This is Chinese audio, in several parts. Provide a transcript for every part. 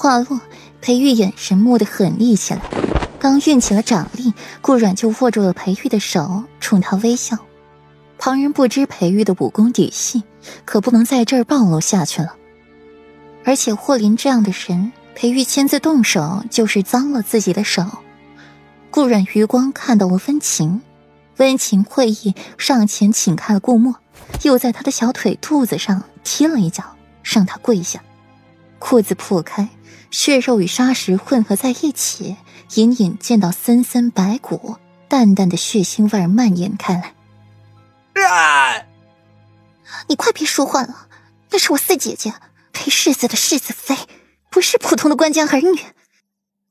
话落，裴玉眼神蓦地狠厉起来，刚运起了掌力，顾阮就握住了裴玉的手，冲他微笑。旁人不知裴玉的武功底细，可不能在这儿暴露下去了。而且霍林这样的人，裴玉亲自动手就是脏了自己的手。顾阮余光看到了温情，温情会意上前请开了顾墨，又在他的小腿肚子上踢了一脚，让他跪下。裤子破开，血肉与沙石混合在一起，隐隐见到森森白骨，淡淡的血腥味蔓延开来。啊！你快别说话了，那是我四姐姐裴世子的世子妃，不是普通的官家儿女。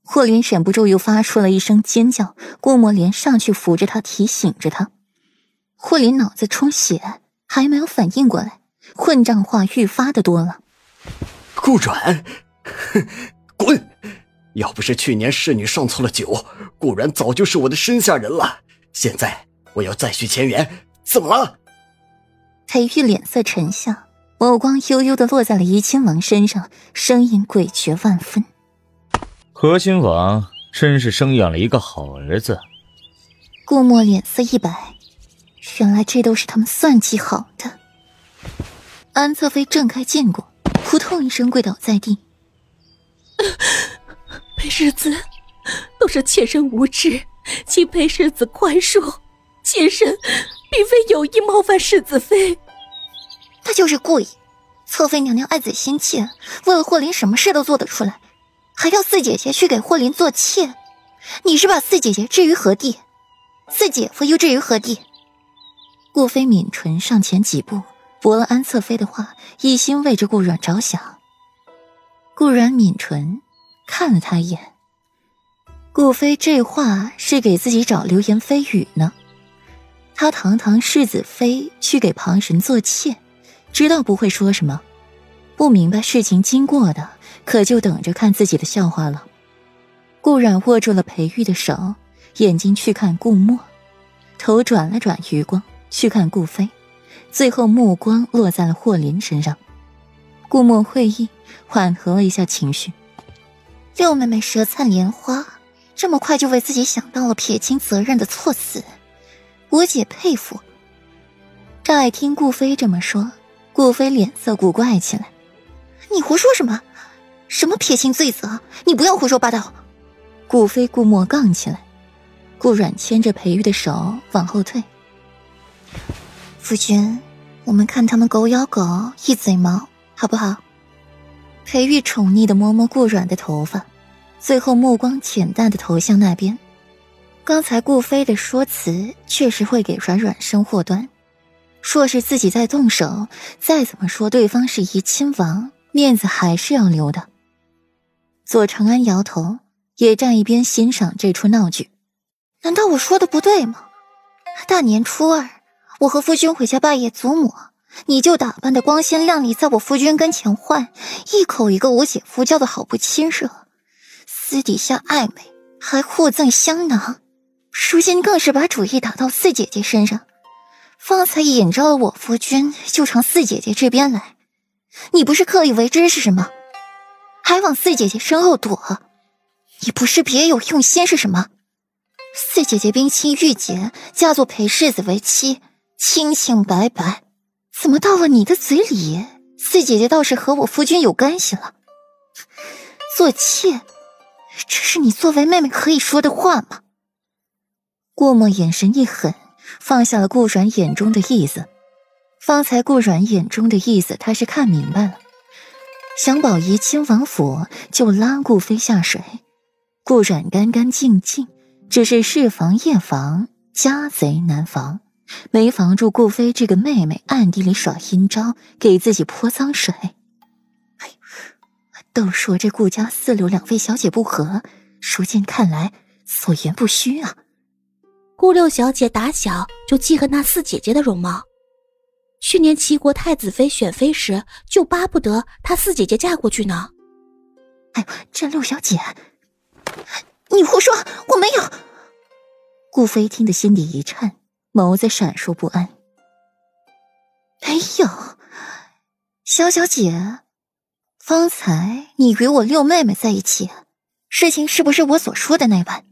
霍林忍不住又发出了一声尖叫，郭沫莲上去扶着他，提醒着他。霍林脑子充血，还没有反应过来，混账话愈发的多了。顾阮，滚！要不是去年侍女上错了酒，顾阮早就是我的身下人了。现在我要再续前缘。怎么了？裴玉脸色沉下，眸光悠悠的落在了怡亲王身上，声音诡谲万分。和亲王真是生养了一个好儿子。顾墨脸色一白，原来这都是他们算计好的。安侧妃挣开剑果，扑通一声跪倒在地。裴世子，都是妾身无知，请裴世子宽恕，妾身。并非有意冒犯世子妃，他就是故意。侧妃娘娘爱子心切，为了霍林什么事都做得出来，还要四姐姐去给霍林做妾。你是把四姐姐置于何地？四姐夫又置于何地？顾飞抿唇上前几步，驳了安侧妃的话，一心为着顾阮着想。顾阮抿唇，看了他一眼。顾飞这话是给自己找流言蜚语呢。他堂堂世子妃去给旁人做妾，知道不会说什么，不明白事情经过的，可就等着看自己的笑话了。顾冉握住了裴玉的手，眼睛去看顾墨，头转了转余光去看顾飞，最后目光落在了霍林身上。顾墨会意，缓和了一下情绪。六妹妹舌灿莲花，这么快就为自己想到了撇清责任的措辞。我姐佩服。赵爱听顾飞这么说，顾飞脸色古怪起来。你胡说什么？什么撇清罪责？你不要胡说八道！顾飞、顾墨杠起来。顾阮牵着裴玉的手往后退。夫君，我们看他们狗咬狗，一嘴毛，好不好？裴玉宠溺的摸摸顾软的头发，最后目光浅淡的投向那边。刚才顾飞的说辞确实会给软软生祸端，若是自己再动手，再怎么说对方是怡亲王，面子还是要留的。左长安摇头，也站一边欣赏这出闹剧。难道我说的不对吗？大年初二，我和夫君回家拜谒祖母，你就打扮的光鲜亮丽，在我夫君跟前换，一口一个我姐夫，叫的好不亲热。私底下暧昧，还互赠香囊。如今更是把主意打到四姐姐身上，方才引招了我夫君，就朝四姐姐这边来。你不是刻意为之是什么？还往四姐姐身后躲？你不是别有用心是什么？四姐姐冰清玉洁，嫁作裴世子为妻，清清白白，怎么到了你的嘴里，四姐姐倒是和我夫君有干系了？做妾，这是你作为妹妹可以说的话吗？顾墨眼神一狠，放下了顾阮眼中的意思。方才顾阮眼中的意思，他是看明白了。想保怡亲王府，就拉顾飞下水。顾阮干干净净，只是事防夜防，家贼难防，没防住顾飞这个妹妹暗地里耍阴招，给自己泼脏水。哎，都说这顾家四六两位小姐不和，如今看来所言不虚啊。顾六小姐打小就记恨那四姐姐的容貌，去年齐国太子妃选妃时就巴不得她四姐姐嫁过去呢。哎，这六小姐，你胡说，我没有。顾飞听得心底一颤，眸子闪烁不安。没有，小小姐，方才你与我六妹妹在一起，事情是不是我所说的那般？